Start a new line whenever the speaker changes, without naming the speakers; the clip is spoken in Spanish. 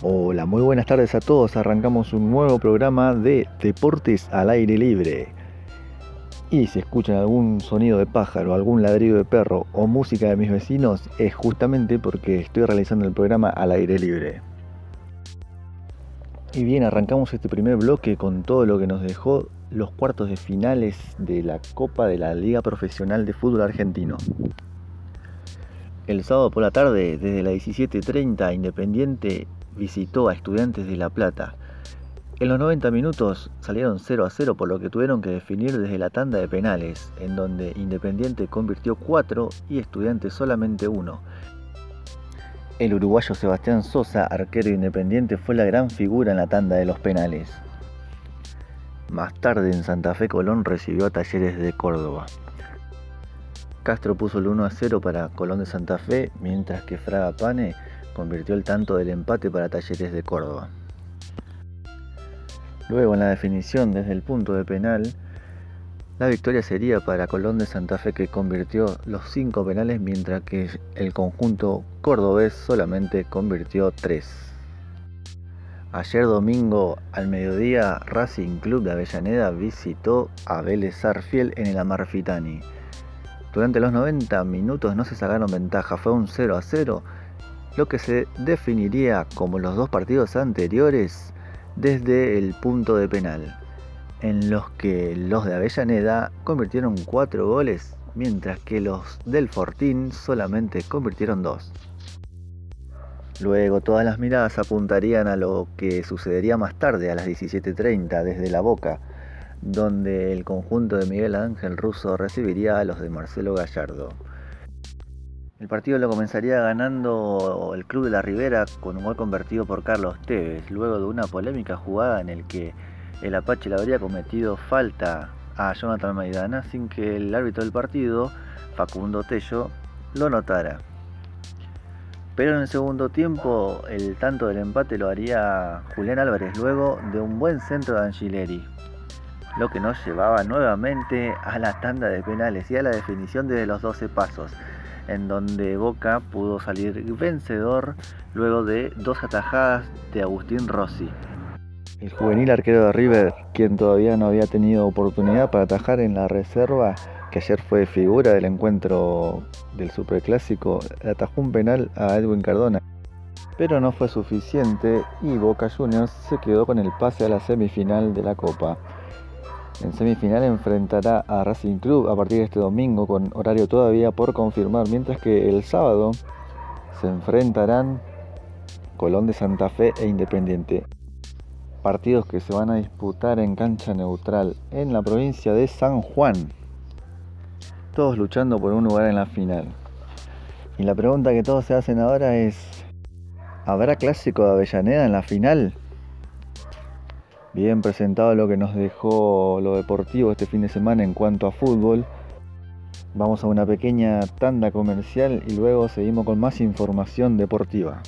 Hola, muy buenas tardes a todos. Arrancamos un nuevo programa de Deportes al aire libre. Y si escuchan algún sonido de pájaro, algún ladrido de perro o música de mis vecinos, es justamente porque estoy realizando el programa al aire libre. Y bien, arrancamos este primer bloque con todo lo que nos dejó los cuartos de finales de la Copa de la Liga Profesional de Fútbol Argentino. El sábado por la tarde, desde las 17.30, Independiente visitó a Estudiantes de La Plata. En los 90 minutos salieron 0 a 0 por lo que tuvieron que definir desde la tanda de penales, en donde Independiente convirtió 4 y Estudiantes solamente 1. El uruguayo Sebastián Sosa, arquero independiente, fue la gran figura en la tanda de los penales. Más tarde en Santa Fe Colón recibió a Talleres de Córdoba. Castro puso el 1 a 0 para Colón de Santa Fe, mientras que Fraga Pane convirtió el tanto del empate para Talleres de Córdoba. Luego en la definición desde el punto de penal, la victoria sería para Colón de Santa Fe que convirtió los cinco penales mientras que el conjunto cordobés solamente convirtió tres. Ayer domingo al mediodía Racing Club de Avellaneda visitó a Vélez Arfiel en el Amarfitani. Durante los 90 minutos no se sacaron ventaja, fue un 0 a 0 lo que se definiría como los dos partidos anteriores desde el punto de penal, en los que los de Avellaneda convirtieron cuatro goles, mientras que los del Fortín solamente convirtieron dos. Luego todas las miradas apuntarían a lo que sucedería más tarde, a las 17.30, desde la Boca, donde el conjunto de Miguel Ángel Russo recibiría a los de Marcelo Gallardo. El partido lo comenzaría ganando el Club de la Ribera con un gol convertido por Carlos Tevez, luego de una polémica jugada en el que el Apache le habría cometido falta a Jonathan Maidana sin que el árbitro del partido, Facundo Tello, lo notara. Pero en el segundo tiempo el tanto del empate lo haría Julián Álvarez luego de un buen centro de Angileri, lo que nos llevaba nuevamente a la tanda de penales y a la definición desde los 12 pasos en donde Boca pudo salir vencedor luego de dos atajadas de Agustín Rossi. El juvenil arquero de River, quien todavía no había tenido oportunidad para atajar en la reserva, que ayer fue figura del encuentro del Superclásico, atajó un penal a Edwin Cardona. Pero no fue suficiente y Boca Juniors se quedó con el pase a la semifinal de la Copa. En semifinal enfrentará a Racing Club a partir de este domingo con horario todavía por confirmar, mientras que el sábado se enfrentarán Colón de Santa Fe e Independiente. Partidos que se van a disputar en cancha neutral en la provincia de San Juan. Todos luchando por un lugar en la final. Y la pregunta que todos se hacen ahora es, ¿habrá clásico de Avellaneda en la final? Bien presentado lo que nos dejó lo deportivo este fin de semana en cuanto a fútbol. Vamos a una pequeña tanda comercial y luego seguimos con más información deportiva.